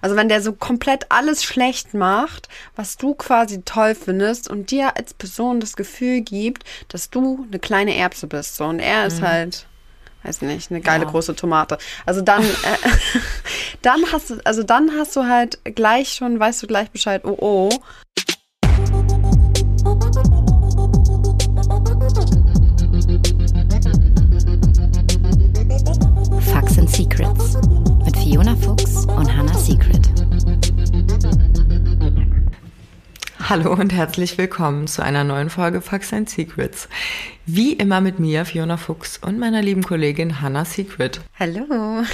Also wenn der so komplett alles schlecht macht, was du quasi toll findest und dir als Person das Gefühl gibt, dass du eine kleine Erbse bist. So. Und er ist mhm. halt, weiß nicht, eine geile ja. große Tomate. Also dann, äh, dann hast du, also dann hast du halt gleich schon, weißt du gleich Bescheid, oh oh. Facts and Secrets mit Fiona Fuchs und Hannah Secret. Hallo und herzlich willkommen zu einer neuen Folge Facts and Secrets. Wie immer mit mir, Fiona Fuchs und meiner lieben Kollegin Hannah Secret. Hallo.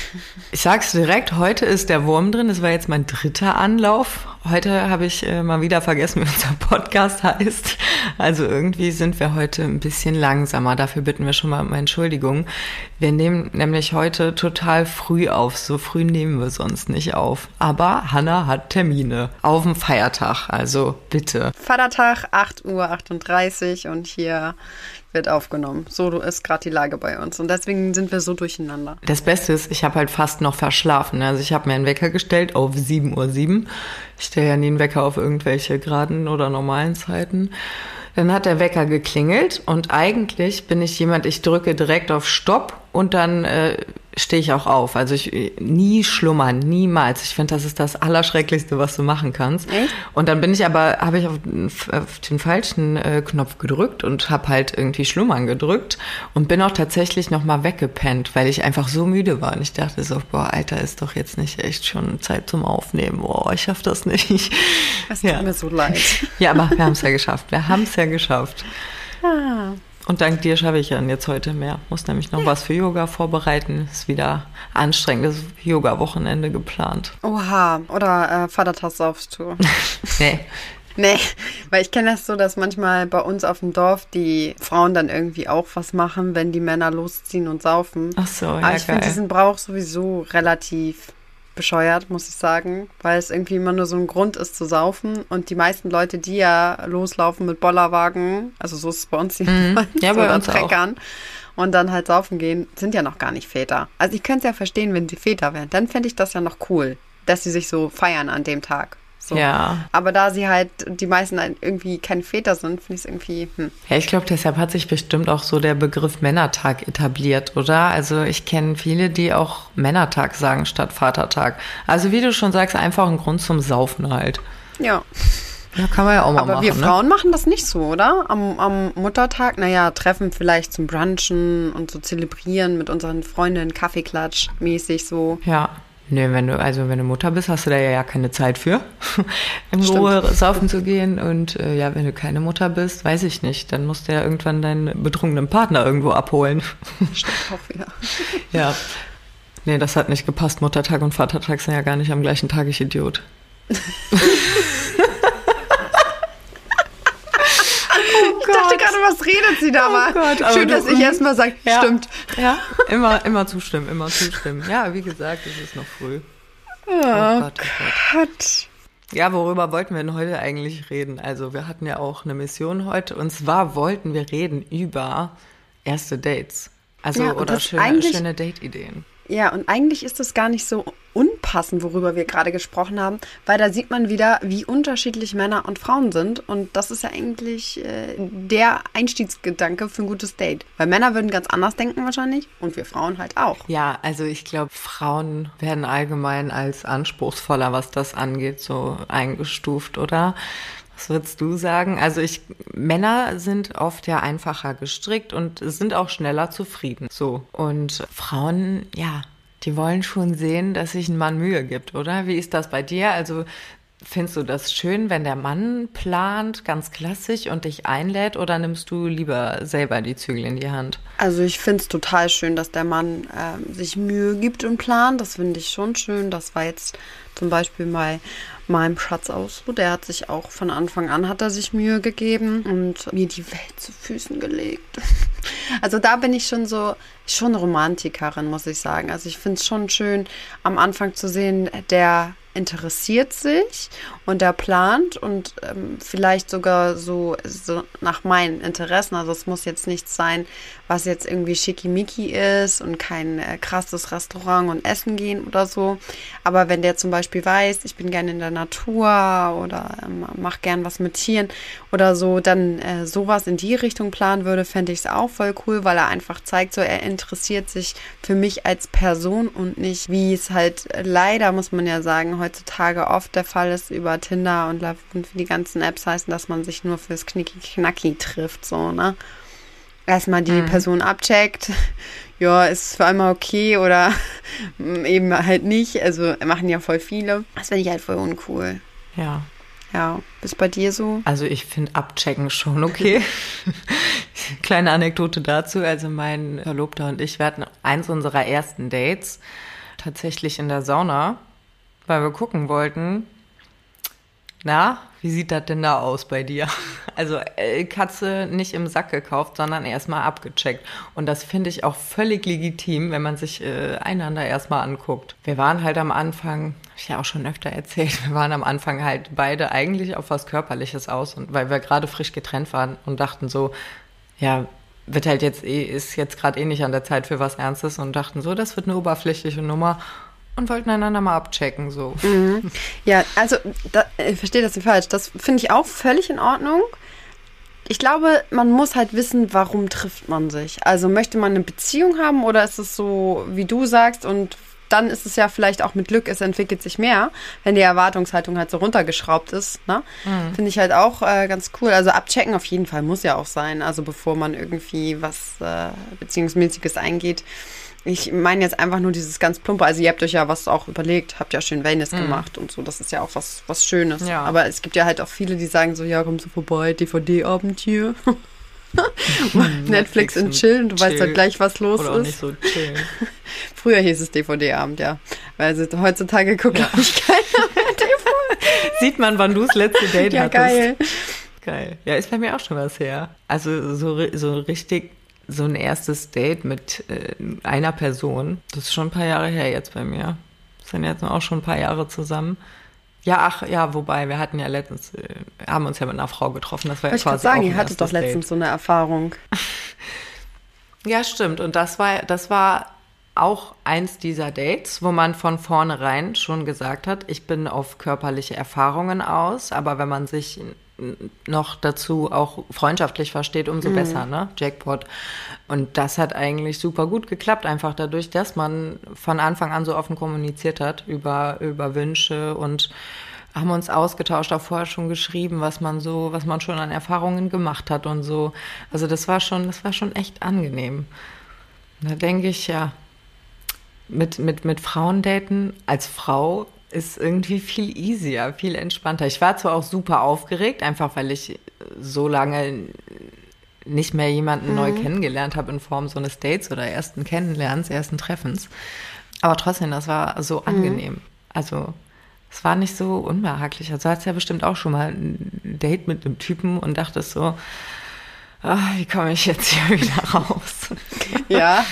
Ich sag's direkt, heute ist der Wurm drin. Es war jetzt mein dritter Anlauf. Heute habe ich äh, mal wieder vergessen, wie unser Podcast heißt. Also irgendwie sind wir heute ein bisschen langsamer. Dafür bitten wir schon mal um Entschuldigung. Wir nehmen nämlich heute total früh auf. So früh nehmen wir sonst nicht auf. Aber Hannah hat Termine auf dem Feiertag. Also bitte. Vatertag, 8.38 Uhr und hier wird aufgenommen. So ist gerade die Lage bei uns. Und deswegen sind wir so durcheinander. Das Beste ist, ich habe halt fast noch verschlafen. Also ich habe mir einen Wecker gestellt auf 7.07 Uhr. Ich stelle ja nie einen Wecker auf irgendwelche geraden oder normalen Zeiten. Dann hat der Wecker geklingelt und eigentlich bin ich jemand, ich drücke direkt auf Stopp und dann äh, stehe ich auch auf. Also ich nie schlummern, niemals. Ich finde, das ist das Allerschrecklichste, was du machen kannst. Echt? Und dann bin ich aber, habe ich auf, auf, den falschen äh, Knopf gedrückt und habe halt irgendwie schlummern gedrückt und bin auch tatsächlich nochmal weggepennt, weil ich einfach so müde war. Und ich dachte so, boah, Alter, ist doch jetzt nicht echt schon Zeit zum Aufnehmen. Boah, ich schaff das nicht. Es tut ja. mir so leid. Ja, aber wir haben es ja geschafft. Wir haben es ja geschafft. Ah. Und dank dir schaffe ich dann jetzt heute mehr. Muss nämlich noch was für Yoga vorbereiten. Ist wieder anstrengendes Yoga-Wochenende geplant. Oha, oder äh, Vatertagsaufstour. nee. Nee, weil ich kenne das so, dass manchmal bei uns auf dem Dorf die Frauen dann irgendwie auch was machen, wenn die Männer losziehen und saufen. Ach so, ja, Aber ich finde diesen Brauch sowieso relativ bescheuert, muss ich sagen, weil es irgendwie immer nur so ein Grund ist zu saufen und die meisten Leute, die ja loslaufen mit Bollerwagen, also so ist es bei uns mhm. ja, bei uns Treckern auch. und dann halt saufen gehen, sind ja noch gar nicht Väter. Also ich könnte es ja verstehen, wenn sie Väter wären, dann fände ich das ja noch cool, dass sie sich so feiern an dem Tag. So. Ja. Aber da sie halt die meisten halt irgendwie keine Väter sind, finde ich es irgendwie. Hm. Ja, ich glaube, deshalb hat sich bestimmt auch so der Begriff Männertag etabliert, oder? Also ich kenne viele, die auch Männertag sagen statt Vatertag. Also wie du schon sagst, einfach ein Grund zum Saufen halt. Ja. Ja, kann man ja auch mal Aber machen. Aber wir ne? Frauen machen das nicht so, oder? Am, am Muttertag, naja, treffen vielleicht zum Brunchen und so zelebrieren mit unseren Freundinnen, Kaffeeklatsch mäßig so. Ja. Nee, wenn du, also wenn du Mutter bist, hast du da ja keine Zeit für, in Stimmt. Ruhe saufen zu gehen. Und äh, ja, wenn du keine Mutter bist, weiß ich nicht, dann musst du ja irgendwann deinen betrunkenen Partner irgendwo abholen. Stimmt auch wieder. ja. Nee, das hat nicht gepasst. Muttertag und Vatertag sind ja gar nicht am gleichen Tag, ich Idiot. Dachte gerade, was redet sie da oh mal? Gott, Schön, dass ich erstmal sage, ja, stimmt. Ja, immer, immer zustimmen, immer zustimmen. Ja, wie gesagt, es ist noch früh. Oh, oh Gott, oh Gott. Ja, worüber wollten wir denn heute eigentlich reden? Also, wir hatten ja auch eine Mission heute und zwar wollten wir reden über erste Dates. Also, ja, oder schöne, schöne Date-Ideen. Ja, und eigentlich ist es gar nicht so unpassend, worüber wir gerade gesprochen haben, weil da sieht man wieder, wie unterschiedlich Männer und Frauen sind. Und das ist ja eigentlich äh, der Einstiegsgedanke für ein gutes Date. Weil Männer würden ganz anders denken wahrscheinlich und wir Frauen halt auch. Ja, also ich glaube, Frauen werden allgemein als anspruchsvoller, was das angeht, so eingestuft, oder? Was würdest du sagen? Also ich, Männer sind oft ja einfacher gestrickt und sind auch schneller zufrieden. So. Und Frauen, ja, die wollen schon sehen, dass sich ein Mann Mühe gibt, oder? Wie ist das bei dir? Also Findest du das schön, wenn der Mann plant, ganz klassisch und dich einlädt oder nimmst du lieber selber die Zügel in die Hand? Also ich finde es total schön, dass der Mann äh, sich Mühe gibt und plant. Das finde ich schon schön. Das war jetzt zum Beispiel mal meinem Schatz auch so. Der hat sich auch von Anfang an hat er sich Mühe gegeben und mir die Welt zu Füßen gelegt. Also da bin ich schon so, schon Romantikerin, muss ich sagen. Also ich finde es schon schön, am Anfang zu sehen, der interessiert sich und der plant und ähm, vielleicht sogar so, so nach meinen Interessen. Also es muss jetzt nichts sein, was jetzt irgendwie schickimicki ist und kein äh, krasses Restaurant und Essen gehen oder so. Aber wenn der zum Beispiel weiß, ich bin gerne in der Natur oder ähm, mach gern was mit Tieren oder so, dann äh, sowas in die Richtung planen würde, fände ich es auch voll cool, weil er einfach zeigt, so er interessiert sich für mich als Person und nicht, wie es halt leider, muss man ja sagen, heutzutage oft der Fall ist über Tinder und, und die ganzen Apps heißen, dass man sich nur fürs Knicki-Knacki trifft, so, ne? Erstmal die mhm. Person abcheckt, ja, ist für einmal okay oder eben halt nicht. Also machen ja voll viele. Das finde ich halt voll uncool. Ja. Ja, ist bei dir so? Also ich finde abchecken schon okay. Kleine Anekdote dazu. Also mein Verlobter und ich, wir hatten eins unserer ersten Dates tatsächlich in der Sauna, weil wir gucken wollten, na, wie sieht das denn da aus bei dir? Also äh, Katze nicht im Sack gekauft, sondern erstmal abgecheckt. Und das finde ich auch völlig legitim, wenn man sich äh, einander erstmal anguckt. Wir waren halt am Anfang, habe ich ja auch schon öfter erzählt, wir waren am Anfang halt beide eigentlich auf was Körperliches aus, und weil wir gerade frisch getrennt waren und dachten so, ja, wird halt jetzt eh, ist jetzt gerade eh nicht an der Zeit für was Ernstes und dachten so, das wird eine oberflächliche Nummer und wollten einander mal abchecken, so. Mhm. Ja, also da, ich verstehe das nicht falsch. Das finde ich auch völlig in Ordnung. Ich glaube, man muss halt wissen, warum trifft man sich. Also möchte man eine Beziehung haben oder ist es so, wie du sagst, und dann ist es ja vielleicht auch mit Glück, es entwickelt sich mehr, wenn die Erwartungshaltung halt so runtergeschraubt ist. Ne? Mhm. Finde ich halt auch äh, ganz cool. Also abchecken auf jeden Fall muss ja auch sein. Also bevor man irgendwie was äh, Beziehungsmäßiges eingeht. Ich meine jetzt einfach nur dieses ganz plumpe. Also ihr habt euch ja was auch überlegt, habt ja schön Wellness mhm. gemacht und so. Das ist ja auch was, was Schönes. Ja. Aber es gibt ja halt auch viele, die sagen so, ja, komm so vorbei, DVD-Abend hier. Netflix, Netflix und chillen, du chill. weißt halt gleich, was los Oder ist. nicht so chillen. Früher hieß es DVD-Abend, ja. Weil also, heutzutage guckt, ja. ich, keiner mehr DVD. Sieht man, wann du das letzte Date ja, hattest. geil. Geil. Ja, ist bei mir auch schon was her. Also so, so richtig so ein erstes Date mit äh, einer Person, das ist schon ein paar Jahre her jetzt bei mir. Wir sind jetzt auch schon ein paar Jahre zusammen. Ja, ach, ja, wobei, wir hatten ja letztens, äh, haben uns ja mit einer Frau getroffen. Das war ja ich quasi sagen, ihr hattet doch letztens Date. so eine Erfahrung. ja, stimmt. Und das war, das war auch eins dieser Dates, wo man von vornherein schon gesagt hat, ich bin auf körperliche Erfahrungen aus, aber wenn man sich noch dazu auch freundschaftlich versteht, umso mhm. besser, ne? Jackpot. Und das hat eigentlich super gut geklappt, einfach dadurch, dass man von Anfang an so offen kommuniziert hat über, über Wünsche und haben uns ausgetauscht, auch vorher schon geschrieben, was man so, was man schon an Erfahrungen gemacht hat und so. Also das war schon, das war schon echt angenehm. Da denke ich, ja, mit, mit, mit Frauen daten als Frau ist irgendwie viel easier, viel entspannter. Ich war zwar auch super aufgeregt, einfach weil ich so lange nicht mehr jemanden mhm. neu kennengelernt habe in Form so eines Dates oder ersten Kennenlernens, ersten Treffens. Aber trotzdem, das war so mhm. angenehm. Also es war nicht so unbehaglich. Also hast ja bestimmt auch schon mal ein Date mit einem Typen und dachtest so, ach, wie komme ich jetzt hier wieder raus? ja,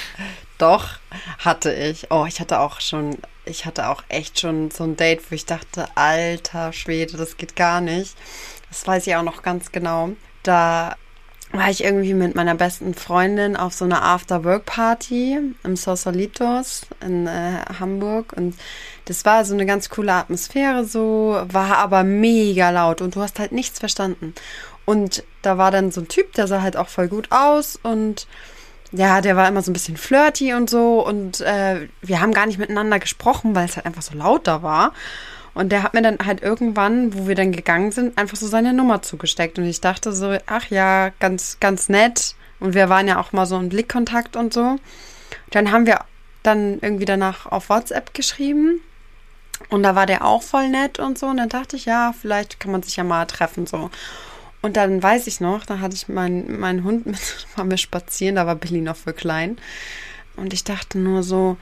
doch, hatte ich. Oh, ich hatte auch schon ich hatte auch echt schon so ein Date, wo ich dachte, alter Schwede, das geht gar nicht. Das weiß ich auch noch ganz genau. Da war ich irgendwie mit meiner besten Freundin auf so einer After-Work-Party im Sosolitos in äh, Hamburg und das war so eine ganz coole Atmosphäre so, war aber mega laut und du hast halt nichts verstanden. Und da war dann so ein Typ, der sah halt auch voll gut aus und ja, der war immer so ein bisschen flirty und so und äh, wir haben gar nicht miteinander gesprochen, weil es halt einfach so laut da war. Und der hat mir dann halt irgendwann, wo wir dann gegangen sind, einfach so seine Nummer zugesteckt. Und ich dachte so, ach ja, ganz, ganz nett. Und wir waren ja auch mal so in Blickkontakt und so. Dann haben wir dann irgendwie danach auf WhatsApp geschrieben. Und da war der auch voll nett und so. Und dann dachte ich, ja, vielleicht kann man sich ja mal treffen so. Und dann weiß ich noch, da hatte ich meinen mein Hund mit, waren wir spazieren, da war Billy noch für klein. Und ich dachte nur so,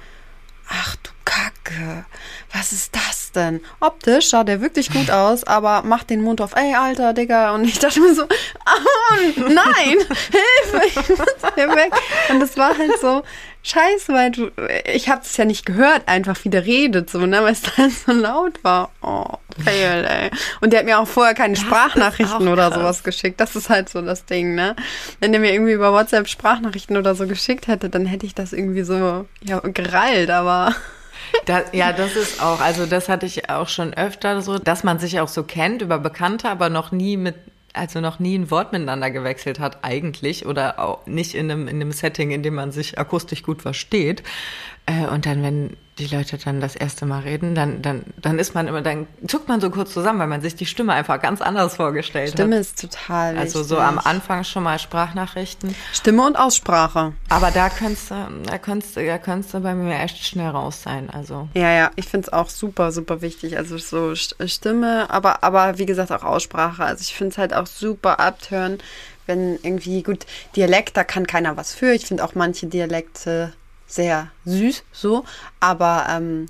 ach du Kacke, was ist das das denn? Optisch sah der wirklich gut aus, aber macht den Mund auf, ey, Alter, Digga. Und ich dachte mir so, oh, nein, Hilfe, ich muss hier weg. Und das war halt so, scheiße, weil du, ich habe es ja nicht gehört, einfach wie der redet, so, ne, weil es dann so laut war. Oh, fail, ey. Und der hat mir auch vorher keine Das Sprachnachrichten oder sowas geschickt. Das ist halt so das Ding, ne? Wenn der mir irgendwie über WhatsApp Sprachnachrichten oder so geschickt hätte, dann hätte ich das irgendwie so, ja, gerallt, aber. Da, ja, das ist auch, also das hatte ich auch schon öfter so, dass man sich auch so kennt über Bekannte, aber noch nie mit, also noch nie ein Wort miteinander gewechselt hat eigentlich oder auch nicht in einem, in einem Setting, in dem man sich akustisch gut versteht. Äh, und dann, wenn die Leute dann das erste Mal reden, dann, dann, dann ist man immer, dann zuckt man so kurz zusammen, weil man sich die Stimme einfach ganz anders vorgestellt Stimme hat. ist total Also so wichtig. am Anfang schon mal Sprachnachrichten. Stimme und Aussprache. Aber da könntest du, da könntest du, da könntest du bei mir echt schnell raus sein. Also. Ja, ja, ich finde es auch super, super wichtig. Also so St- Stimme, aber, aber wie gesagt auch Aussprache. Also ich finde es halt auch super abtören, wenn irgendwie, gut, Dialekt, da kann keiner was für. Ich finde auch manche Dialekte sehr süß, so. Aber ähm,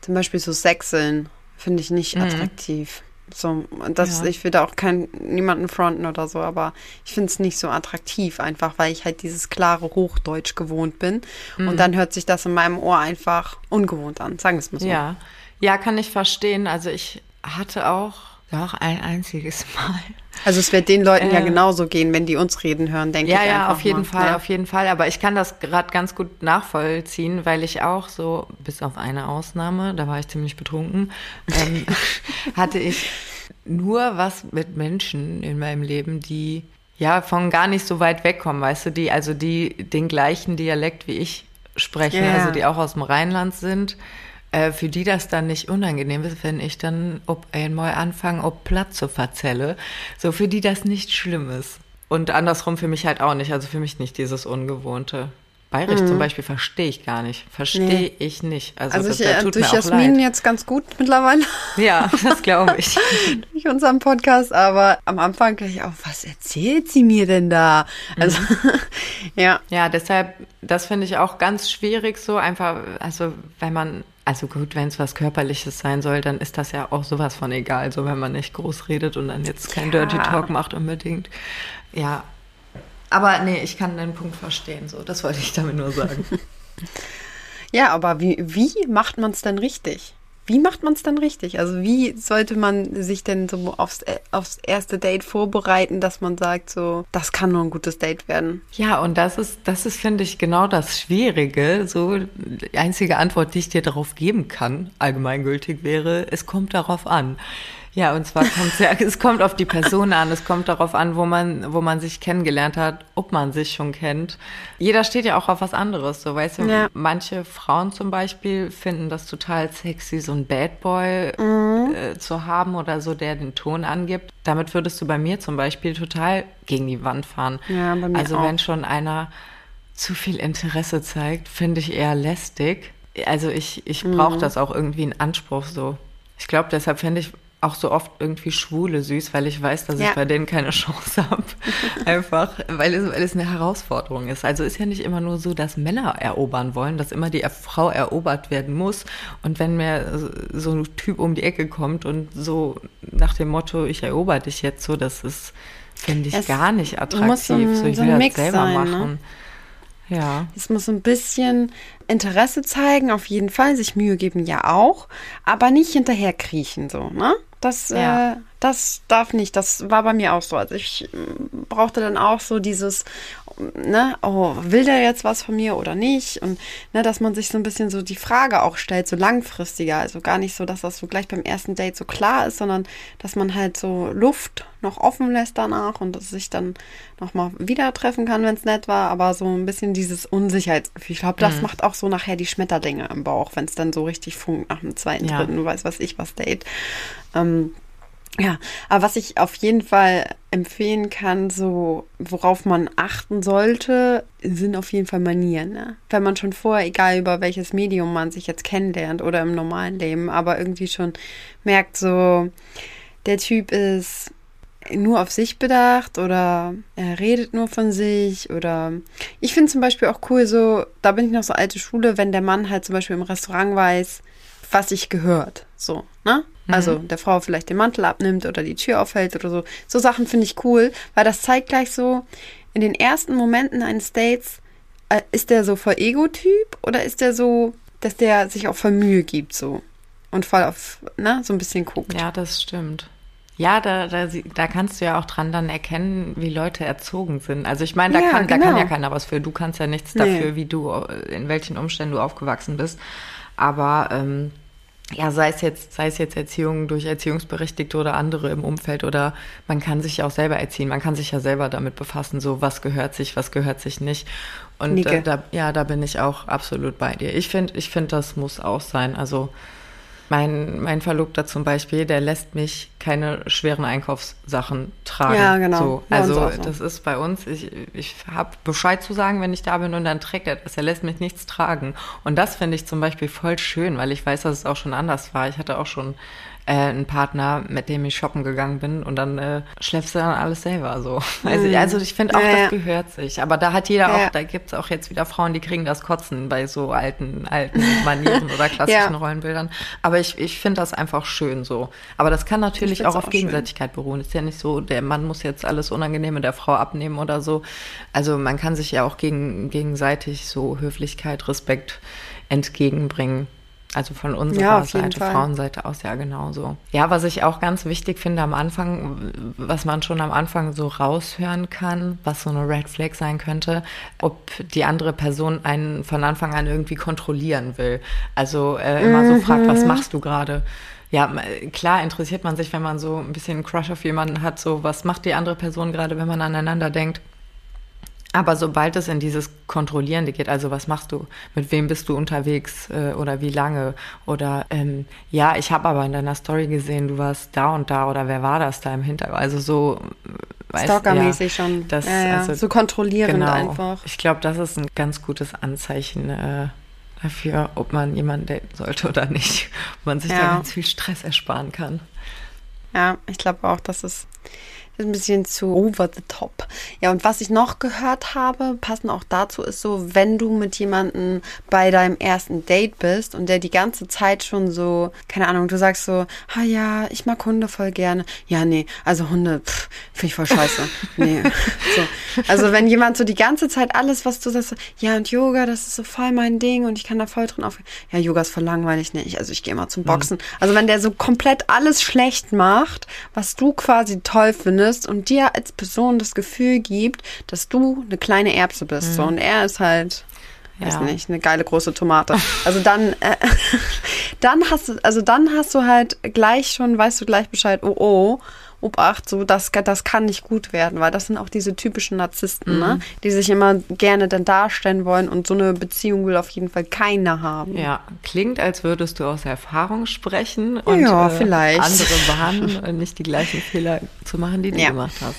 zum Beispiel so Sächseln finde ich nicht attraktiv. So, das, Ja. ich will da auch kein, niemanden fronten oder so, aber ich finde es nicht so attraktiv, einfach weil ich halt dieses klare Hochdeutsch gewohnt bin. Und dann hört sich das in meinem Ohr einfach ungewohnt an, sagen wir es mal so. Ja, ja, kann ich verstehen. Also ich hatte auch, auch ein einziges Mal. Also es wird den Leuten ja Äh, genauso gehen, wenn die uns reden hören, denke Ja, ich. ja, einfach auf jeden mal, Fall, ne? auf jeden Fall. Aber ich kann das gerade ganz gut nachvollziehen, weil ich auch so, bis auf eine Ausnahme, da war ich ziemlich betrunken, ähm, hatte ich nur was mit Menschen in meinem Leben, die ja von gar nicht so weit wegkommen, weißt du, die also die den gleichen Dialekt wie ich sprechen, Ja. also die auch aus dem Rheinland sind. Äh, für die das dann nicht unangenehm ist, wenn ich dann ob einmal anfange, ob Platz zu verzelle. So für die das nicht schlimm ist. Und andersrum für mich halt auch nicht. Also für mich nicht dieses Ungewohnte. Bayerisch zum Beispiel verstehe ich gar nicht. Verstehe Mhm. Nee. ich nicht. Also, Also das, ich das äh, tut durch mir auch Jasmin jetzt ganz gut mittlerweile, Ja, das glaube ich. durch unseren Podcast, aber am Anfang gleich auch, was erzählt sie mir denn da? Also, ja. Ja, deshalb, das finde ich auch ganz schwierig so einfach, also wenn man, also gut, wenn es was Körperliches sein soll, dann ist das ja auch sowas von egal, so wenn man nicht groß redet und dann jetzt kein Ja. Dirty Talk macht unbedingt. Ja. Aber nee, ich kann den Punkt verstehen, so, das wollte ich damit nur sagen. Ja, aber wie, wie macht man es denn richtig? Wie macht man es dann richtig? Also wie sollte man sich denn so aufs, äh, aufs erste Date vorbereiten, dass man sagt, so, das kann nur ein gutes Date werden? Ja, und das ist, das ist, finde ich, genau das Schwierige. So, die einzige Antwort, die ich dir darauf geben kann, allgemeingültig wäre, es kommt darauf an. Ja, und zwar kommt ja, es kommt auf die Person an, es kommt darauf an, wo man, wo man sich kennengelernt hat, ob man sich schon kennt. Jeder steht ja auch auf was anderes, so weißt du. Ja. Manche Frauen zum Beispiel finden das total sexy, so ein Bad Boy Mhm. äh, zu haben oder so, der den Ton angibt. Damit würdest du bei mir zum Beispiel total gegen die Wand fahren. Ja, bei mir also auch. wenn schon einer zu viel Interesse zeigt, finde ich eher lästig. Also ich, ich brauche Mhm. das auch irgendwie in Anspruch so. Ich glaube, deshalb fände ich auch so oft irgendwie Schwule süß, weil ich weiß, dass Ja. ich bei denen keine Chance habe. Einfach, weil es, weil es eine Herausforderung ist. Also ist ja nicht immer nur so, dass Männer erobern wollen, dass immer die Frau erobert werden muss. Und wenn mir so- so ein Typ um die Ecke kommt und so nach dem Motto, ich erober dich jetzt so, das ist, finde ich, Es gar nicht attraktiv. muss so ein- so, ich so will ein das selber sein, ne? machen. Ja. Es muss ein bisschen Interesse zeigen, auf jeden Fall, sich Mühe geben, ja auch, aber nicht hinterher kriechen, so, ne? Das, Ja. äh, das darf nicht. Das war bei mir auch so. Also ich mm, brauchte dann auch so dieses, ne, oh, will der jetzt was von mir oder nicht? Und ne, dass man sich so ein bisschen so die Frage auch stellt, so langfristiger. Also gar nicht so, dass das so gleich beim ersten Date so klar ist, sondern dass man halt so Luft noch offen lässt danach und dass sich dann nochmal wieder treffen kann, wenn es nett war, aber so ein bisschen dieses Unsicherheitsgefühl. Ich glaube, das Mhm. macht auch so nachher die Schmetterlinge im Bauch, wenn es dann so richtig funkt nach dem zweiten, Ja. dritten, weiß was ich was Date. Ähm, ja, aber was ich auf jeden Fall empfehlen kann, so worauf man achten sollte, sind auf jeden Fall Manieren. Ne? Wenn man schon vorher, egal über welches Medium man sich jetzt kennenlernt oder im normalen Leben, aber irgendwie schon merkt, so der Typ ist nur auf sich bedacht oder er redet nur von sich oder ich finde zum Beispiel auch cool so, da bin ich noch so alte Schule, wenn der Mann halt zum Beispiel im Restaurant weiß, was sich gehört. So, ne? Also der Frau vielleicht den Mantel abnimmt oder die Tür aufhält oder so. So Sachen finde ich cool, weil das zeigt gleich so, in den ersten Momenten eines Dates, äh, ist der so voll Ego-Typ oder ist der so, dass der sich auch voll Mühe gibt so und voll auf, ne, so ein bisschen guckt. Ja, das stimmt. Ja, da, da, da kannst du ja auch dran dann erkennen, wie Leute erzogen sind. Also ich meine, da, Ja, kann, da kann genau. ja keiner was für. Du kannst ja nichts Nee. dafür, wie du, in welchen Umständen du aufgewachsen bist. Aber ähm, ja, sei es jetzt, sei es jetzt Erziehung durch Erziehungsberechtigte oder andere im Umfeld oder man kann sich ja auch selber erziehen. Man kann sich ja selber damit befassen, so was gehört sich, was gehört sich nicht. Und äh, da, ja, da bin ich auch absolut bei dir. Ich finde, ich finde, das muss auch sein. Also mein, mein Verlobter zum Beispiel, der lässt mich keine schweren Einkaufssachen tragen. Ja, genau. So, also so. das ist bei uns, ich, ich habe Bescheid zu sagen, wenn ich da bin und dann trägt er das. Er lässt mich nichts tragen. Und das finde ich zum Beispiel voll schön, weil ich weiß, dass es auch schon anders war. Ich hatte auch schon äh, einen Partner, mit dem ich shoppen gegangen bin und dann äh, schleppst du dann alles selber so. Also, also ich finde auch, Mhm. Ja, das gehört sich. Aber da hat jeder Ja. auch, da gibt's auch jetzt wieder Frauen, die kriegen das Kotzen bei so alten, alten Manieren oder klassischen Ja. Rollenbildern. Aber ich, ich finde das einfach schön so. Aber das kann natürlich auch auf auch schön. Gegenseitigkeit beruhen. Ist ja nicht so, der Mann muss jetzt alles Unangenehme der Frau abnehmen oder so. Also man kann sich ja auch gegen, gegenseitig so Höflichkeit, Respekt entgegenbringen. Also von unserer Ja, Seite, Fall. Frauenseite aus ja genauso. Ja, was ich auch ganz wichtig finde am Anfang, was man schon am Anfang so raushören kann, was so eine Red Flag sein könnte, ob die andere Person einen von Anfang an irgendwie kontrollieren will. Also äh, immer so fragt, Mhm. was machst du gerade? Ja, klar interessiert man sich, wenn man so ein bisschen einen Crush auf jemanden hat, so was macht die andere Person gerade, wenn man aneinander denkt. Aber sobald es in dieses Kontrollierende geht, also was machst du, mit wem bist du unterwegs äh, oder wie lange oder ähm, ja, ich habe aber in deiner Story gesehen, du warst da und da oder wer war das da im Hintergrund? Also so äh, Stalkermäßig schon. Das, ja, ja. also, so kontrollierend genau. einfach. Ich glaube, das ist ein ganz gutes Anzeichen äh, dafür, ob man jemanden daten sollte oder nicht. Ob man sich da Ja. ganz viel Stress ersparen kann. Ja, ich glaube auch, das ist, ein bisschen zu over the top. Ja, und was ich noch gehört habe, passend auch dazu, ist so, wenn du mit jemandem bei deinem ersten Date bist und der die ganze Zeit schon so, keine Ahnung, du sagst so, ah ja, ich mag Hunde voll gerne. Ja, nee, also Hunde, pff, finde ich voll scheiße. nee. So. Also wenn jemand so die ganze Zeit alles, was du sagst, so, ja und Yoga, das ist so voll mein Ding und ich kann da voll drin auf. Ja, Yoga ist voll langweilig, nicht. Also ich gehe immer zum Boxen. Also wenn der so komplett alles schlecht macht, was du quasi toll findest und dir als Person das Gefühl gibt, dass du eine kleine Erbse bist. So, und er ist halt, weiß Ja. nicht, eine geile große Tomate. Also dann, äh, dann hast du, also dann hast du halt gleich schon, weißt du gleich Bescheid, oh oh, Obacht, so das, das kann nicht gut werden, weil das sind auch diese typischen Narzissten, ne? die sich immer gerne dann darstellen wollen und so eine Beziehung will auf jeden Fall keiner haben. Ja, klingt, als würdest du aus Erfahrung sprechen und Ja, äh, andere warnen, äh, nicht die gleichen Fehler zu machen, die du Ja. gemacht hast.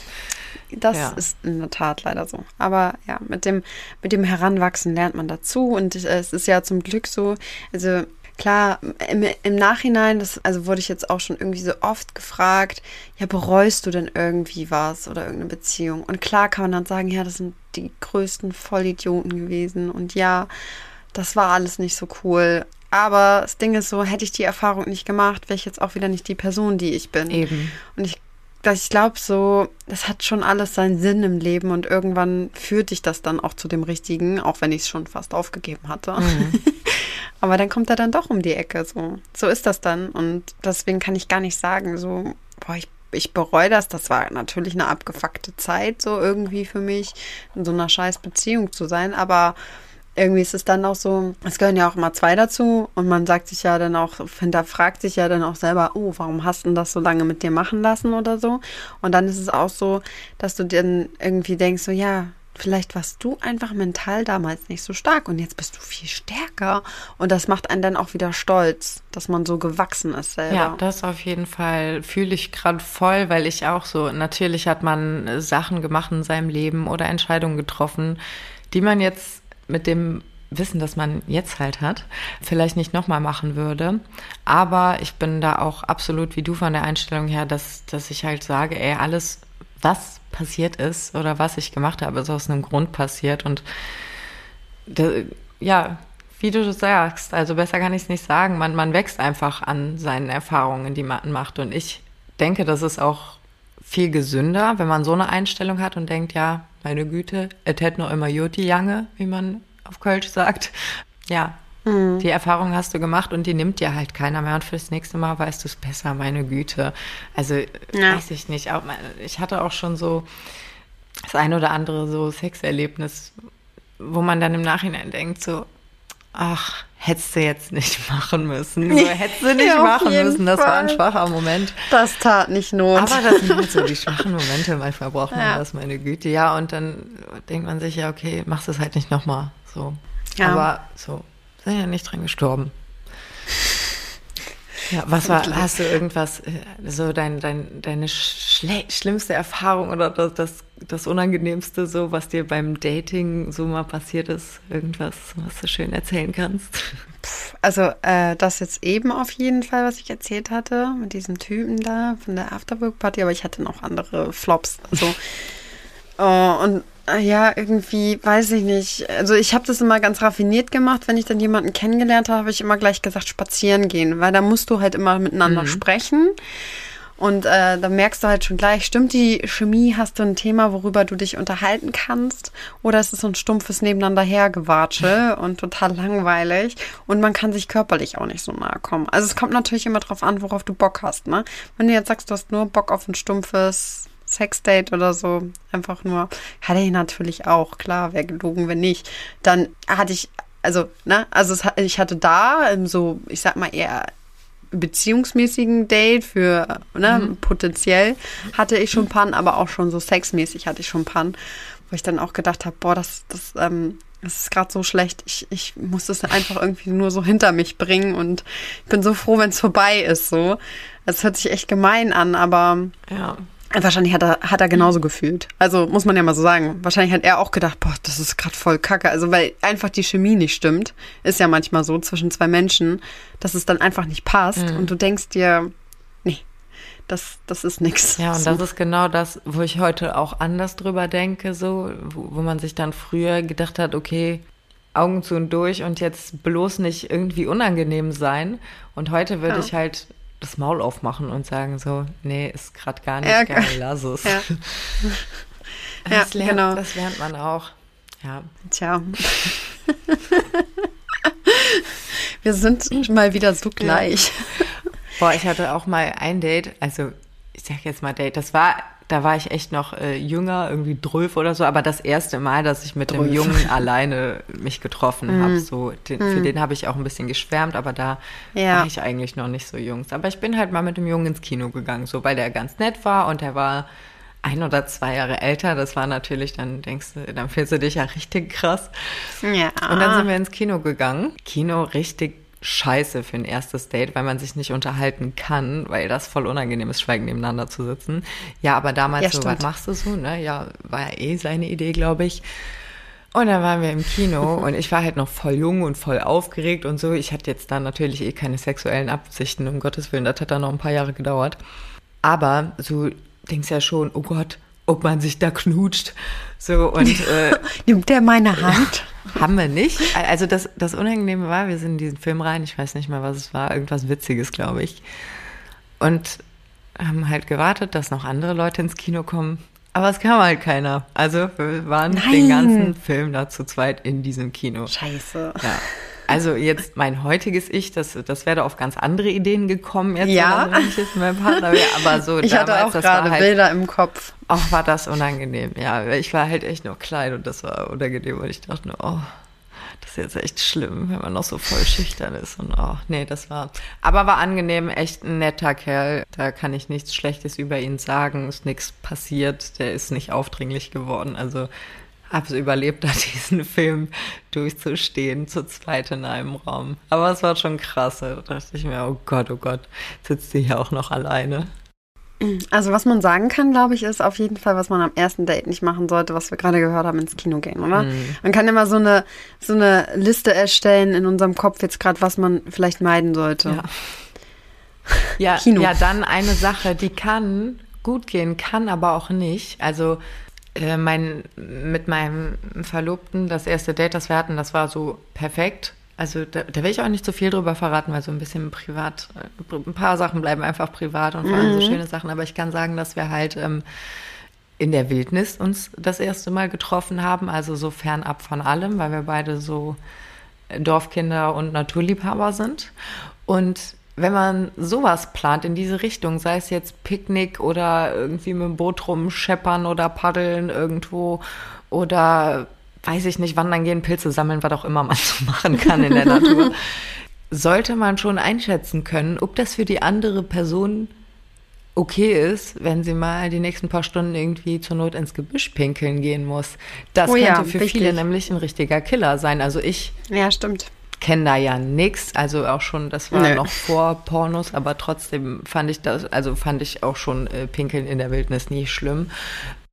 Das Ja. ist in der Tat leider so. Aber ja, mit dem, mit dem Heranwachsen lernt man dazu und äh, es ist ja zum Glück so, also klar, im, im Nachhinein, das, also wurde ich jetzt auch schon irgendwie so oft gefragt, ja, bereust du denn irgendwie was oder irgendeine Beziehung? Und klar kann man dann sagen, ja, das sind die größten Vollidioten gewesen und ja, das war alles nicht so cool. Aber das Ding ist so, hätte ich die Erfahrung nicht gemacht, wäre ich jetzt auch wieder nicht die Person, die ich bin. Eben. Und ich, ich glaube so, das hat schon alles seinen Sinn im Leben und irgendwann führt dich das dann auch zu dem Richtigen, auch wenn ich es schon fast aufgegeben hatte. Aber dann kommt er dann doch um die Ecke. So, so ist das dann. Und deswegen kann ich gar nicht sagen, so, boah, ich, ich bereue das. Das war natürlich eine abgefuckte Zeit, so irgendwie für mich, in so einer scheiß Beziehung zu sein. Aber irgendwie ist es dann auch so, es gehören ja auch immer zwei dazu und man sagt sich ja dann auch, hinterfragt sich ja dann auch selber, oh, warum hast du das so lange mit dir machen lassen oder so? Und dann ist es auch so, dass du dann irgendwie denkst, so ja, vielleicht warst du einfach mental damals nicht so stark und jetzt bist du viel stärker und das macht einen dann auch wieder stolz, dass man so gewachsen ist selber. Ja, das auf jeden Fall fühle ich gerade voll, weil ich auch so, natürlich hat man Sachen gemacht in seinem Leben oder Entscheidungen getroffen, die man jetzt mit dem Wissen, das man jetzt halt hat, vielleicht nicht nochmal machen würde. Aber ich bin da auch absolut wie du von der Einstellung her, dass, dass ich halt sage, ey, alles, was passiert ist oder was ich gemacht habe, ist aus einem Grund passiert und da, ja, wie du sagst, also besser kann ich es nicht sagen. Man, man wächst einfach an seinen Erfahrungen, die man macht. Und ich denke, das ist auch viel gesünder, wenn man so eine Einstellung hat und denkt, ja, meine Güte, es hätte noch immer Juti Jange, wie man auf Kölsch sagt. Ja, mhm. die Erfahrung hast du gemacht und die nimmt dir halt keiner mehr. Und fürs nächste Mal weißt du es besser, meine Güte. Also, ja. weiß ich nicht. Auch, ich hatte auch schon so das ein oder andere so Sexerlebnis, wo man dann im Nachhinein denkt, so, ach, hättest du jetzt nicht machen müssen. So, hättest du nicht ja, machen müssen. Das Fall. war ein schwacher Moment. Das tat nicht Not. Aber das sind halt so die schwachen Momente. Manchmal braucht man ja. das, meine Güte. Ja, und dann denkt man sich, ja, okay, machst es halt nicht nochmal. So. Ja. Aber so, sind ja nicht dran gestorben. Ja, was war, hast du irgendwas, äh, so dein, dein, deine schlimmste Erfahrung oder das, das, das Unangenehmste, so was dir beim Dating so mal passiert ist? Irgendwas, was du schön erzählen kannst? Also, äh, das jetzt eben auf jeden Fall, was ich erzählt hatte, mit diesem Typen da von der Afterwork-Party, aber ich hatte noch andere Flops. Also, oh, und ja, irgendwie, weiß ich nicht. Also ich habe das immer ganz raffiniert gemacht. Wenn ich dann jemanden kennengelernt habe, habe ich immer gleich gesagt, spazieren gehen, weil da musst du halt immer miteinander mhm. sprechen. Und äh, da merkst du halt schon gleich, stimmt die Chemie, hast du ein Thema, worüber du dich unterhalten kannst? Oder ist es so ein stumpfes Nebeneinander hergewatsche und total langweilig? Und man kann sich körperlich auch nicht so nahe kommen. Also es kommt natürlich immer drauf an, worauf du Bock hast, ne? Wenn du jetzt sagst, du hast nur Bock auf ein stumpfes Sexdate oder so. Einfach nur. Hatte ich natürlich auch, klar, wäre gelogen, wenn nicht. Dann hatte ich, also, ne, also es, ich hatte da so, ich sag mal, eher beziehungsmäßigen Date für, ne, mhm. potenziell hatte ich schon Pan, aber auch schon so sexmäßig hatte ich schon Pan, wo ich dann auch gedacht habe, boah, das, das, ähm, das ist gerade so schlecht. Ich, ich muss das einfach irgendwie nur so hinter mich bringen und ich bin so froh, wenn es vorbei ist. So, es hört sich echt gemein an, aber ja. Wahrscheinlich hat er, hat er genauso gefühlt. Also muss man ja mal so sagen. Wahrscheinlich hat er auch gedacht, boah, das ist gerade voll kacke. Also weil einfach die Chemie nicht stimmt. Ist ja manchmal so zwischen zwei Menschen, dass es dann einfach nicht passt. Mhm. Und du denkst dir, nee, das, das ist nix. Ja, und so. das ist genau das, wo ich heute auch anders drüber denke, so, wo, wo man sich dann früher gedacht hat, okay, Augen zu und durch und jetzt bloß nicht irgendwie unangenehm sein. Und heute würde ja. ich halt das Maul aufmachen und sagen so, nee, ist gerade gar nicht ja, geil, lass es. Ja, das, ja, lernt, genau. das lernt man auch. Ja. Tja. Wir sind mal wieder so gleich. Boah, ich hatte auch mal ein Date, also ich sag jetzt mal Date, das war da war ich echt noch äh, jünger, irgendwie drölf oder so, aber das erste Mal, dass ich mit dem Jungen alleine mich getroffen habe, so, den, für den habe ich auch ein bisschen geschwärmt, aber da ja. war ich eigentlich noch nicht so jung. Aber ich bin halt mal mit dem Jungen ins Kino gegangen, so, weil der ganz nett war und er war ein oder zwei Jahre älter. Das war natürlich, dann denkst du, dann fühlst du dich ja richtig krass. Ja. Und dann sind wir ins Kino gegangen. Kino richtig scheiße für ein erstes Date, weil man sich nicht unterhalten kann, weil das voll unangenehm ist, schweigend nebeneinander zu sitzen. Ja, aber damals ja, so, was machst du so, ne? Ja, war ja eh seine Idee, glaube ich. Und dann waren wir im Kino und ich war halt noch voll jung und voll aufgeregt und so. Ich hatte jetzt da natürlich eh keine sexuellen Absichten, um Gottes Willen, das hat dann noch ein paar Jahre gedauert. Aber so denkst ja schon, oh Gott, ob man sich da knutscht. So und äh, nimmt der meine Hand? Haben wir nicht. Also das, das Unangenehme war, wir sind in diesen Film rein, ich weiß nicht mal, was es war, irgendwas Witziges, glaube ich. Und haben halt gewartet, dass noch andere Leute ins Kino kommen. Aber es kam halt keiner. Also wir waren Nein. den ganzen Film da zu zweit in diesem Kino. Scheiße. Ja. Also jetzt mein heutiges Ich, das, das wäre auf ganz andere Ideen gekommen jetzt, ja. wenn ich jetzt mein Partner wäre. Aber so ich damals, hatte auch gerade halt, Bilder im Kopf. Auch war das unangenehm. Ja, ich war halt echt noch klein und das war unangenehm und ich dachte nur, oh, das ist jetzt echt schlimm, wenn man noch so voll schüchtern ist und oh, nee, das war, aber war angenehm, echt ein netter Kerl. Da kann ich nichts Schlechtes über ihn sagen, ist nichts passiert, der ist nicht aufdringlich geworden, also habe es überlebt, da diesen Film durchzustehen, zu zweit in einem Raum. Aber es war schon krass. Da dachte ich mir, oh Gott, oh Gott, sitzt sie hier auch noch alleine. Also was man sagen kann, glaube ich, ist auf jeden Fall, was man am ersten Date nicht machen sollte, was wir gerade gehört haben, ins Kino gehen, oder? Mm. Man kann immer so eine, so eine Liste erstellen in unserem Kopf jetzt gerade, was man vielleicht meiden sollte. Ja. Ja, Kino. ja, dann eine Sache, die kann gut gehen, kann aber auch nicht. Also äh, mein, mit meinem Verlobten, das erste Date, das wir hatten, das war so perfekt. also da, da will ich auch nicht zu viel drüber verraten, weil so ein bisschen privat, äh, ein paar Sachen bleiben einfach privat und vor allem so schöne Sachen. Aber ich kann sagen, dass wir halt ähm, in der Wildnis uns das erste Mal getroffen haben, also so fernab von allem, weil wir beide so Dorfkinder und Naturliebhaber sind. Und wenn man sowas plant in diese Richtung, sei es jetzt Picknick oder irgendwie mit dem Boot rumscheppern oder paddeln irgendwo oder weiß ich nicht, wandern gehen, Pilze sammeln, was auch immer man so machen kann in der Natur, sollte man schon einschätzen können, ob das für die andere Person okay ist, wenn sie mal die nächsten paar Stunden irgendwie zur Not ins Gebüsch pinkeln gehen muss. Das Oh könnte ja, für richtig. viele nämlich ein richtiger Killer sein. Also ich Ja, stimmt. Kenne da ja nix, also auch schon, das war Nö. noch vor Pornos, aber trotzdem fand ich das, also fand ich auch schon äh, Pinkeln in der Wildnis nie schlimm.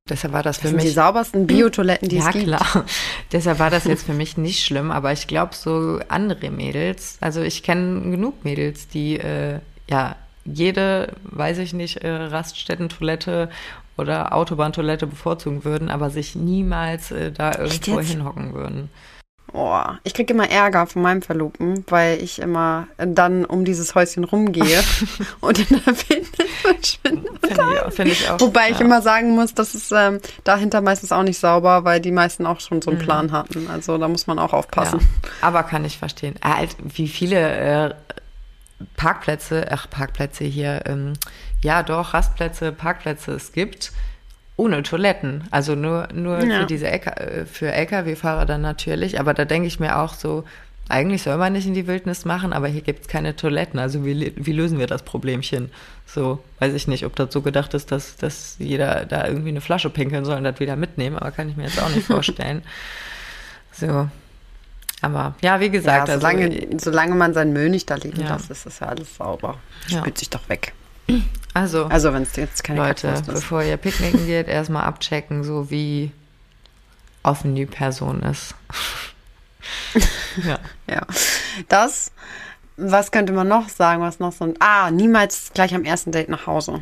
Deshalb war das für Das sind die mich saubersten Biotoiletten, die ja, es gibt. klar. Deshalb war das jetzt für mich nicht schlimm, aber ich glaube, so andere Mädels, also ich kenne genug Mädels, die äh, ja jede, weiß ich nicht, äh, Raststättentoilette oder Autobahntoilette bevorzugen würden, aber sich niemals äh, da irgendwo hinhocken würden. Oh, ich kriege immer Ärger von meinem Verlobten, weil ich immer dann um dieses Häuschen rumgehe und in der Wildnis verschwinde. Finde ich, auch- ich. Wobei ich ja. immer sagen muss, das ist ähm, dahinter meistens auch nicht sauber, weil die meisten auch schon so einen Plan hatten. Also da muss man auch aufpassen. Mhm. Ja, aber kann ich verstehen. Ah, halt, wie viele äh, Parkplätze, ach Parkplätze hier, ähm, ja doch, Rastplätze, Parkplätze es gibt, ohne Toiletten. Also nur, nur Ja. für diese LK, äh, für Lkw-Fahrer dann natürlich. Aber da denke ich mir auch so, eigentlich soll man nicht in die Wildnis machen, aber hier gibt es keine Toiletten. Also wie, wie lösen wir das Problemchen? So, weiß ich nicht, ob das so gedacht ist, dass, dass jeder da irgendwie eine Flasche pinkeln soll und das wieder mitnehmen, aber kann ich mir jetzt auch nicht vorstellen. So. Aber ja, wie Ja, gesagt, solange, also, solange man seinen Müll nicht da liegen Ja. lässt, ist das ja alles sauber. Ja. Spült sich doch weg. Also, Also wenn es jetzt keine Leute, ist. bevor ihr picknicken geht, erstmal abchecken, so wie offen die Person ist. ja. Ja. Das, was könnte man noch sagen, was noch so ein, ah, niemals gleich am ersten Date nach Hause.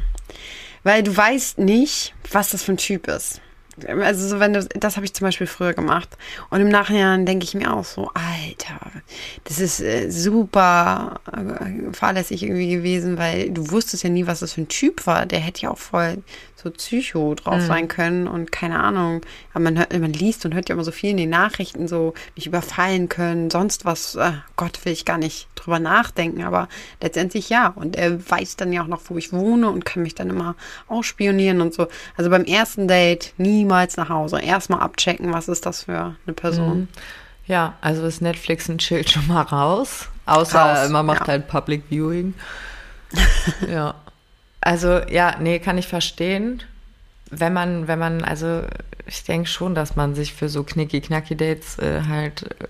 Weil du weißt nicht, was das für ein Typ ist. Also so wenn du, das habe ich zum Beispiel früher gemacht. Und im Nachhinein denke ich mir auch so, Alter, das ist äh, super äh, fahrlässig irgendwie gewesen, weil du wusstest ja nie, was das für ein Typ war. Der hätte ja auch voll so Psycho drauf sein können und keine Ahnung. Aber man hört, man liest und hört ja immer so viel in den Nachrichten, so mich überfallen können, sonst was. Äh, Gott will ich gar nicht drüber nachdenken, aber letztendlich ja. Und er weiß dann ja auch noch, wo ich wohne und kann mich dann immer ausspionieren und so. Also beim ersten Date niemals nach Hause. Erstmal abchecken, was ist das für eine Person. Ja, also ist Netflix ein Schild schon mal raus. Außer Raus, man macht ja. halt Public Viewing. ja. Also, ja, nee, kann ich verstehen. Wenn man, wenn man, also ich denke schon, dass man sich für so knicki-knacki-Dates äh, halt äh,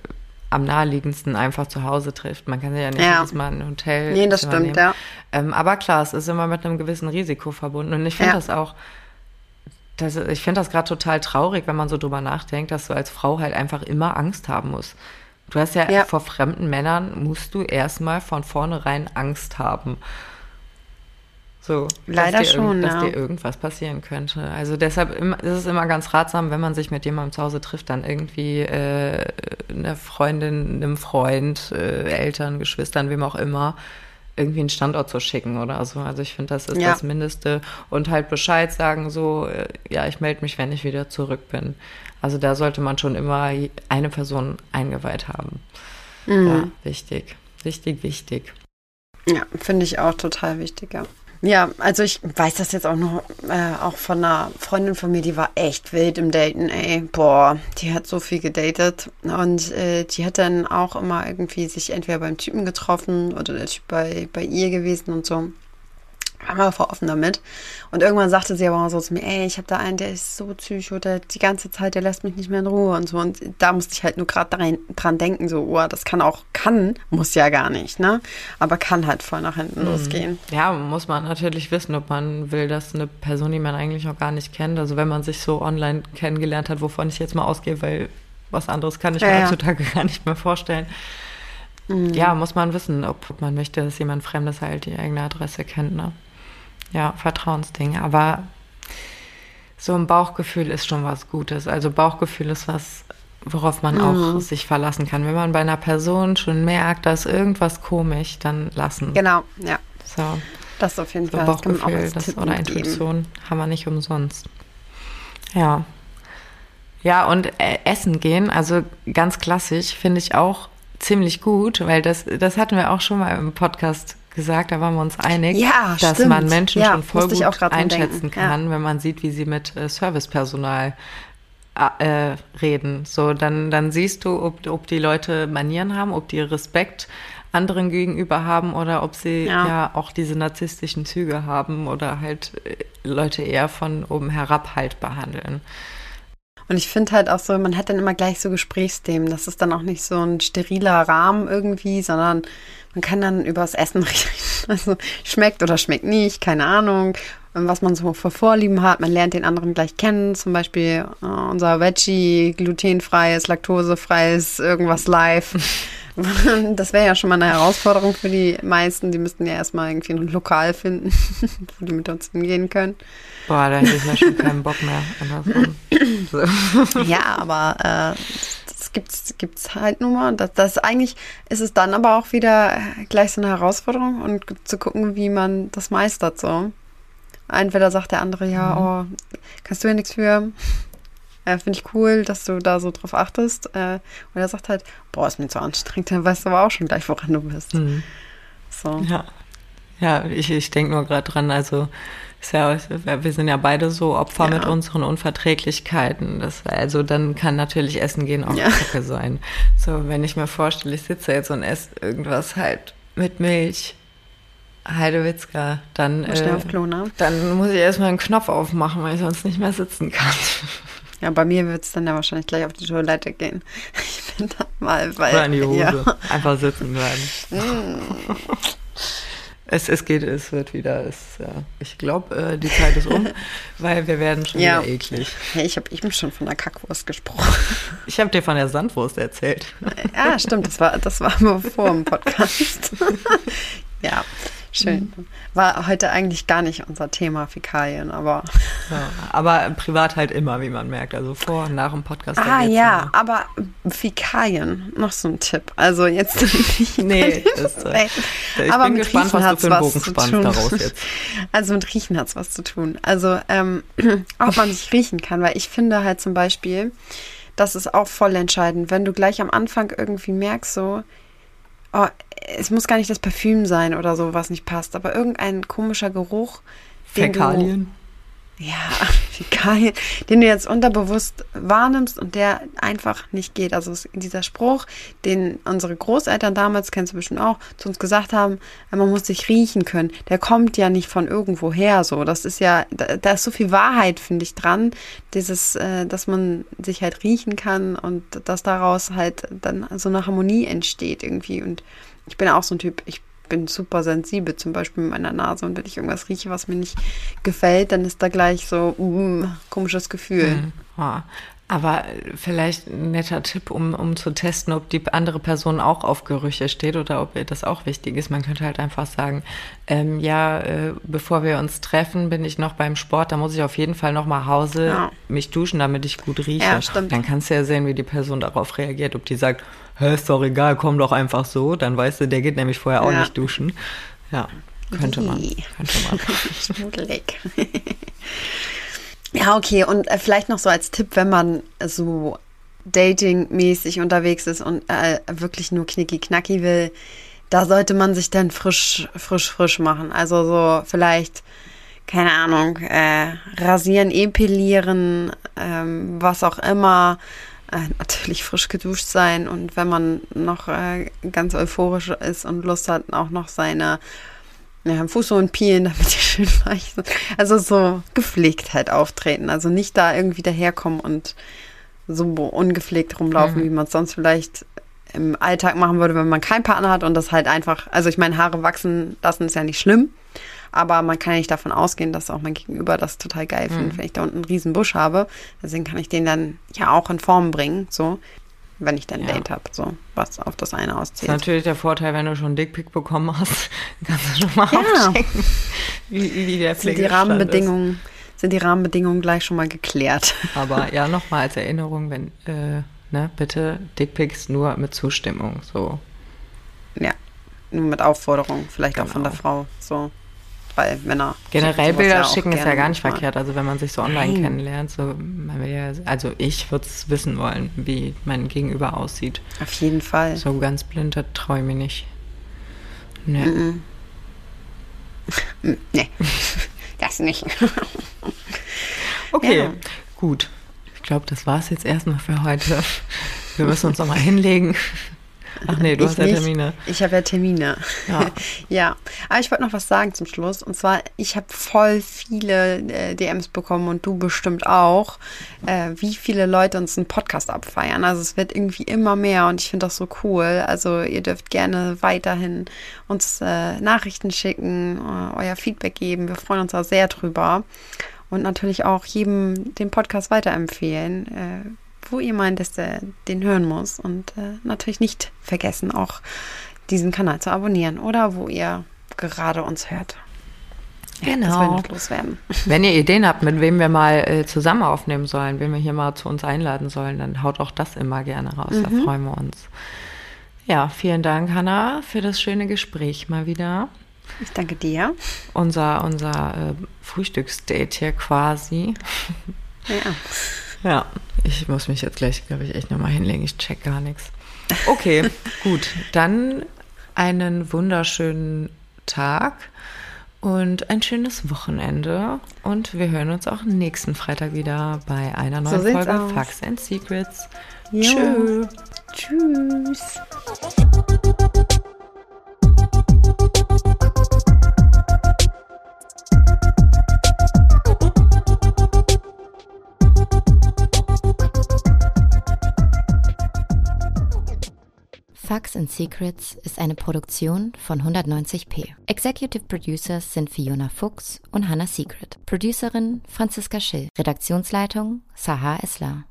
am naheliegendsten einfach zu Hause trifft. Man kann sich ja nicht Ja. jedes Mal ein Hotel. Nee, das stimmt, nehmen. ja. Ähm, aber klar, es ist immer mit einem gewissen Risiko verbunden. Und ich finde Ja. das auch, das, ich finde das gerade total traurig, wenn man so drüber nachdenkt, dass du als Frau halt einfach immer Angst haben musst. Du hast ja, Ja. vor fremden Männern musst du erstmal von vornherein Angst haben. So, Leider dass dir, schon, dass ja. dir irgendwas passieren könnte. Also deshalb ist es immer ganz ratsam, wenn man sich mit jemandem zu Hause trifft, dann irgendwie äh, eine Freundin, einem Freund, äh, Eltern, Geschwistern, wem auch immer, irgendwie einen Standort zu schicken oder so. Also ich finde, das ist Ja. das Mindeste. Und halt Bescheid sagen, so, äh, ja, ich melde mich, wenn ich wieder zurück bin. Also da sollte man schon immer eine Person eingeweiht haben. Mhm. Ja, wichtig. Wichtig, wichtig. Ja, finde ich auch total wichtig, ja. Ja, also ich weiß das jetzt auch noch, äh, auch von einer Freundin von mir, die war echt wild im Daten, ey. Boah, die hat so viel gedatet. Und äh, die hat dann auch immer irgendwie sich entweder beim Typen getroffen oder der Typ bei, bei ihr gewesen und so. War mal voll offen damit. Und irgendwann sagte sie aber auch so zu mir, ey, ich habe da einen, der ist so psycho, der die ganze Zeit, der lässt mich nicht mehr in Ruhe und so. Und da musste ich halt nur gerade dran, denken, so, oh, das kann auch, kann, muss ja gar nicht, ne? Aber kann halt voll nach hinten losgehen. Ja, muss man natürlich wissen, ob man will, dass eine Person, die man eigentlich noch gar nicht kennt, also wenn man sich so online kennengelernt hat, wovon ich jetzt mal ausgehe, weil was anderes kann ich Ja, mir ja. heutzutage gar nicht mehr vorstellen. Ja, muss man wissen, ob man möchte, dass jemand Fremdes halt die eigene Adresse kennt, ne? Ja, Vertrauensding. Aber so ein Bauchgefühl ist schon was Gutes. Also Bauchgefühl ist was worauf man auch sich verlassen kann. Wenn man bei einer Person schon merkt, da ist irgendwas komisch, dann lassen. Genau, ja. So, Das auf jeden so Fall. Das Bauchgefühl das, Tipp oder. Intuition haben wir nicht umsonst. Ja. Ja, und äh, essen gehen, also ganz klassisch, finde ich auch ziemlich gut, weil das, das hatten wir auch schon mal im Podcast gesagt, da waren wir uns einig, Ja, dass stimmt. man Menschen Ja, schon voll gut einschätzen denken. Ja. kann, wenn man sieht, wie sie mit äh, Servicepersonal äh, reden. So, dann, dann siehst du, ob, ob die Leute Manieren haben, ob die Respekt anderen gegenüber haben oder ob sie ja, Ja. auch diese narzisstischen Züge haben oder halt äh, Leute eher von oben herab halt behandeln. Und ich finde halt auch so, man hat dann immer gleich so Gesprächsthemen. Das ist dann auch nicht so ein steriler Rahmen irgendwie, sondern man kann dann übers Essen reden. Also schmeckt oder schmeckt nicht, keine Ahnung. Was man so für Vorlieben hat. Man lernt den anderen gleich kennen. Zum Beispiel äh, unser Veggie, glutenfreies, laktosefreies, irgendwas live. Das wäre ja schon mal eine Herausforderung für die meisten. Die müssten ja erstmal irgendwie ein Lokal finden, wo die mit uns hingehen können. Boah, da hätte ich ja schon keinen Bock mehr. So. Ja, aber äh, das gibt's, gibt's halt nun mal. Das, das eigentlich ist es dann aber auch wieder gleich so eine Herausforderung und zu gucken, wie man das meistert so. Entweder sagt der andere, ja, oh, kannst du ja nichts für. Äh, Finde ich cool, dass du da so drauf achtest. Äh, oder er sagt halt, boah, ist mir zu anstrengend, dann weißt du aber auch schon gleich, woran du bist. Hm. So. Ja, ja ich, ich denke nur gerade dran, also ist ja, wir sind ja beide so Opfer Ja. mit unseren Unverträglichkeiten. Das, also dann kann natürlich Essen gehen auch Ja. Kacke sein. So, wenn ich mir vorstelle, ich sitze jetzt und esse irgendwas halt mit Milch, Heidewitzka, dann, äh, Klo, ne? dann muss ich erstmal einen Knopf aufmachen, weil ich sonst nicht mehr sitzen kann. Ja, bei mir wird es dann ja wahrscheinlich gleich auf die Toilette gehen. Ich bin dann mal, weil. Oder in die Hose. Ja. Einfach sitzen bleiben. Es, es geht, es wird wieder, es, ja. ich glaube, äh, die Zeit ist um, weil wir werden schon Ja. wieder eklig. Hey, ich habe eben schon von der Kackwurst gesprochen. Ich habe dir von der Sandwurst erzählt. Ja, stimmt, das war, das war aber vor dem Podcast. ja, schön. War heute eigentlich gar nicht unser Thema Fäkalien, aber. Ja, aber privat halt immer, wie man merkt. Also vor und nach dem Podcast. Ah ja, immer. aber Fäkalien, noch so ein Tipp. Also jetzt nicht. Nee, das, äh, ich aber bin mit gespannt, Riechen was du hat's für einen was Bogen zu spannst tun. daraus jetzt. Also mit Riechen hat es was zu tun. Also ähm, ob man sich riechen kann, weil ich finde halt zum Beispiel, das ist auch voll entscheidend, wenn du gleich am Anfang irgendwie merkst, so, oh, es muss gar nicht das Parfüm sein oder so, was nicht passt, aber irgendein komischer Geruch, Fäkalien. Ja, Fäkalien, den du jetzt unterbewusst wahrnimmst und der einfach nicht geht. Also es- dieser Spruch, den unsere Großeltern damals, kennst du bestimmt auch, zu uns gesagt haben, man muss sich riechen können. Der kommt ja nicht von irgendwo her. So, das ist ja, da, da ist so viel Wahrheit, finde ich, dran. Dieses, äh, dass man sich halt riechen kann und dass daraus halt dann so eine Harmonie entsteht irgendwie. Und ich bin auch so ein Typ, ich bin super sensibel, zum Beispiel mit meiner Nase. Und wenn ich irgendwas rieche, was mir nicht gefällt, dann ist da gleich so mm, komisches Gefühl. Mhm. Ja. Aber vielleicht ein netter Tipp, um, um zu testen, ob die andere Person auch auf Gerüche steht oder ob ihr das auch wichtig ist. Man könnte halt einfach sagen, ähm, ja, äh, bevor wir uns treffen, bin ich noch beim Sport, da muss ich auf jeden Fall noch mal Hause Ja. mich duschen, damit ich gut rieche. Ja, stimmt. Dann kannst du ja sehen, wie die Person darauf reagiert. Ob die sagt, hä, ist doch egal, komm doch einfach so. Dann weißt du, der geht nämlich vorher auch Ja. nicht duschen. Ja, könnte man. Könnte man. Schmuddelig. ja, okay. Und äh, vielleicht noch so als Tipp, wenn man so datingmäßig unterwegs ist und äh, wirklich nur knicki-knacki will, da sollte man sich dann frisch, frisch, frisch machen. Also so vielleicht, keine Ahnung, äh, rasieren, epilieren, ähm, was auch immer. Äh, natürlich frisch geduscht sein und wenn man noch äh, ganz euphorisch ist und Lust hat, auch noch seine ja, Fußsohlen peelen, damit die schön weich sind. Also so gepflegt halt auftreten. Also nicht da irgendwie daherkommen und so ungepflegt rumlaufen, wie man es sonst vielleicht im Alltag machen würde, wenn man keinen Partner hat und das halt einfach, also ich meine, Haare wachsen lassen ist ja nicht schlimm, aber man kann ja nicht davon ausgehen, dass auch mein Gegenüber das total geil findet, wenn ich da unten einen riesen Busch habe. Deswegen kann ich den dann ja auch in Form bringen, so, wenn ich dann ein Ja. Date habe, so, was auf das eine Das ist auszählt. natürlich der Vorteil, wenn du schon einen Dickpick bekommen hast, kannst du schon mal Ja. abchecken, wie, wie der Sind die Rahmenbedingungen, sind die Rahmenbedingungen gleich schon mal geklärt. Ist. Aber ja, nochmal als Erinnerung, wenn, äh, ne, bitte Dickpics nur mit Zustimmung, so. Ja, nur mit Aufforderung, vielleicht auch von der Genau. Frau. So, weil Männer. Generell Bilder ja schicken ist ja gar nicht manchmal. verkehrt. Also wenn man sich so online Nein. kennenlernt, so man will ja, also ich würde es wissen wollen, wie mein Gegenüber aussieht. Auf jeden Fall. So ganz blind, das traue ich mir nicht. Nee. Nee, das nicht. Okay, Ja. gut. Ich glaube, das war es jetzt erstmal für heute. Wir müssen uns nochmal hinlegen. Ach nee, du Ich hast ja nicht. Termine. Ich habe ja Termine. Ja. ja, aber ich wollte noch was sagen zum Schluss. Und zwar, ich habe voll viele äh, DMs bekommen und du bestimmt auch, äh, wie viele Leute uns einen Podcast abfeiern. Also es wird irgendwie immer mehr und ich finde das so cool. Also ihr dürft gerne weiterhin uns äh, Nachrichten schicken, äh, euer Feedback geben. Wir freuen uns da sehr drüber. Und natürlich auch jedem den Podcast weiterempfehlen. Wo ihr meint, dass der den hören muss. Und äh, natürlich nicht vergessen, auch diesen Kanal zu abonnieren oder wo ihr gerade uns hört. Ja, Genau. noch loswerden. Wenn ihr Ideen habt, mit wem wir mal äh, zusammen aufnehmen sollen, wen wir hier mal zu uns einladen sollen, dann haut auch das immer gerne raus. Da freuen wir uns. Ja, vielen Dank, Hanna, für das schöne Gespräch mal wieder. Ich danke dir. Unser, unser äh, Frühstücksdate hier quasi. Ja. Ja, ich muss mich jetzt gleich, glaube ich, echt nochmal hinlegen. Ich check gar nichts. Okay, gut. Dann einen wunderschönen Tag und ein schönes Wochenende. Und wir hören uns auch nächsten Freitag wieder bei einer neuen sieht's Folge aus. Facts and Secrets. Jo. Tschö. Tschüss. Facts and Secrets ist eine Produktion von 190p. Executive Producers sind Fiona Fuchs und Hannah Secret. Producerin Franziska Schill. Redaktionsleitung Sahar Eslar.